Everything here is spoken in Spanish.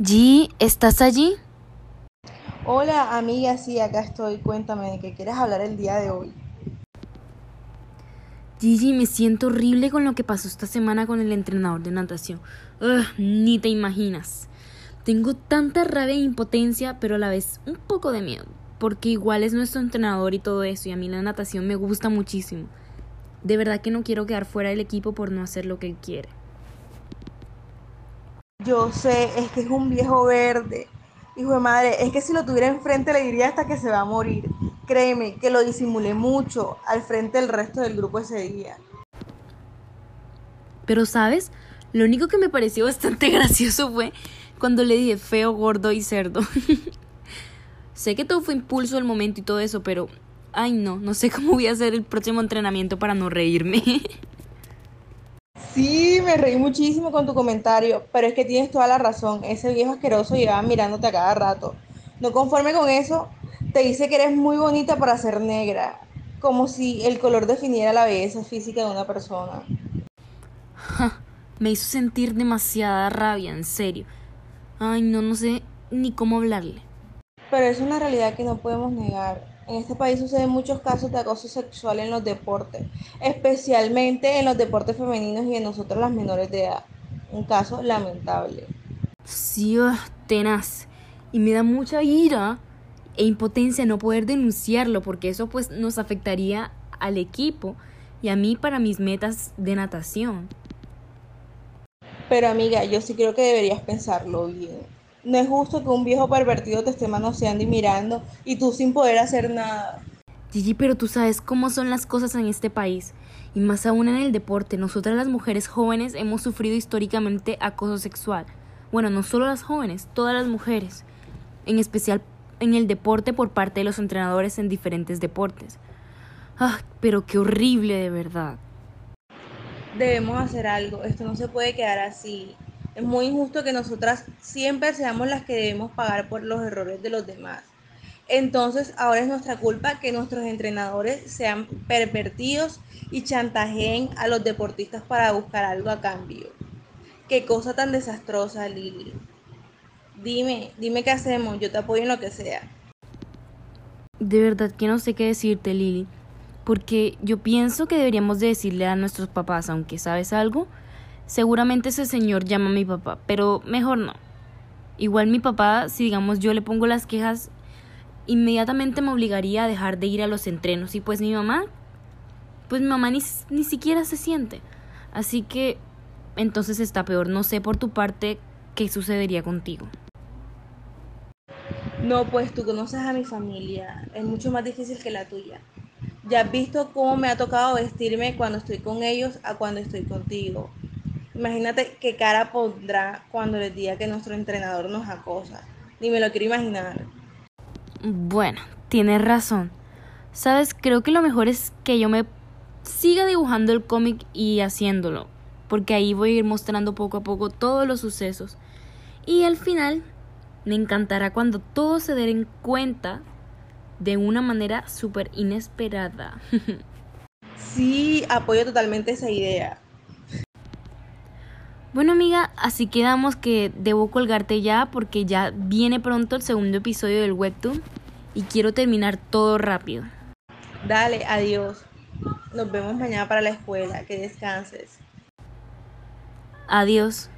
G, ¿estás allí? Hola amiga, sí, acá estoy. Cuéntame de qué quieres hablar el día de hoy. Gigi, me siento horrible con lo que pasó esta semana con el entrenador de natación. Ugh, ni te imaginas. Tengo tanta rabia e impotencia, pero a la vez un poco de miedo, porque igual es nuestro entrenador y todo eso, y a mí la natación me gusta muchísimo. De verdad que no quiero quedar fuera del equipo por no hacer lo que él quiere. Yo sé, es que es un viejo verde. Hijo de madre, es que si lo tuviera enfrente le diría hasta que se va a morir. Créeme, que lo disimulé mucho al frente del resto del grupo ese día. Pero, ¿sabes? Lo único que me pareció bastante gracioso fue cuando le dije feo, gordo y cerdo. sé que todo fue impulso del momento y todo eso, pero... Ay, no, no sé cómo voy a hacer el próximo entrenamiento para no reírme. Sí, me reí muchísimo con tu comentario, pero es que tienes toda la razón. Ese viejo asqueroso llevaba mirándote a cada rato. No conforme con eso, te dice que eres muy bonita para ser negra, como si el color definiera la belleza física de una persona. me hizo sentir demasiada rabia, en serio. Ay, no, no sé ni cómo hablarle. Pero es una realidad que no podemos negar. En este país suceden muchos casos de acoso sexual en los deportes, especialmente en los deportes femeninos y en nosotros las menores de edad. Un caso lamentable. Sí, oh, tenaz. Y me da mucha ira e impotencia no poder denunciarlo porque eso pues nos afectaría al equipo y a mí para mis metas de natación. Pero amiga, yo sí creo que deberías pensarlo bien. No es justo que un viejo pervertido te esté manoseando y mirando y tú sin poder hacer nada. Gigi, pero tú sabes cómo son las cosas en este país. Y más aún en el deporte, nosotras las mujeres jóvenes hemos sufrido históricamente acoso sexual. Bueno, no solo las jóvenes, todas las mujeres. En especial en el deporte por parte de los entrenadores en diferentes deportes. Ah, pero qué horrible de verdad. Debemos hacer algo, esto no se puede quedar así. Es muy injusto que nosotras siempre seamos las que debemos pagar por los errores de los demás. Entonces ahora es nuestra culpa que nuestros entrenadores sean pervertidos y chantajeen a los deportistas para buscar algo a cambio. Qué cosa tan desastrosa, Lili. Dime, dime qué hacemos, yo te apoyo en lo que sea. De verdad que no sé qué decirte, Lili, porque yo pienso que deberíamos de decirle a nuestros papás, aunque sabes algo, seguramente ese señor llama a mi papá, pero mejor no. Igual mi papá, si digamos yo le pongo las quejas, inmediatamente me obligaría a dejar de ir a los entrenos y pues mi mamá, pues mi mamá ni, ni siquiera se siente. Así que entonces está peor, no sé por tu parte qué sucedería contigo. No, pues tú conoces a mi familia, es mucho más difícil que la tuya. Ya has visto cómo me ha tocado vestirme cuando estoy con ellos a cuando estoy contigo. Imagínate qué cara pondrá cuando les diga que nuestro entrenador nos acosa. Ni me lo quiero imaginar. Bueno, tienes razón. Sabes, creo que lo mejor es que yo me siga dibujando el cómic y haciéndolo, porque ahí voy a ir mostrando poco a poco todos los sucesos. Y al final me encantará cuando todos se den cuenta de una manera súper inesperada. sí, apoyo totalmente esa idea. Bueno amiga, así quedamos que debo colgarte ya porque ya viene pronto el segundo episodio del webtoon y quiero terminar todo rápido. Dale, adiós. Nos vemos mañana para la escuela. Que descanses. Adiós.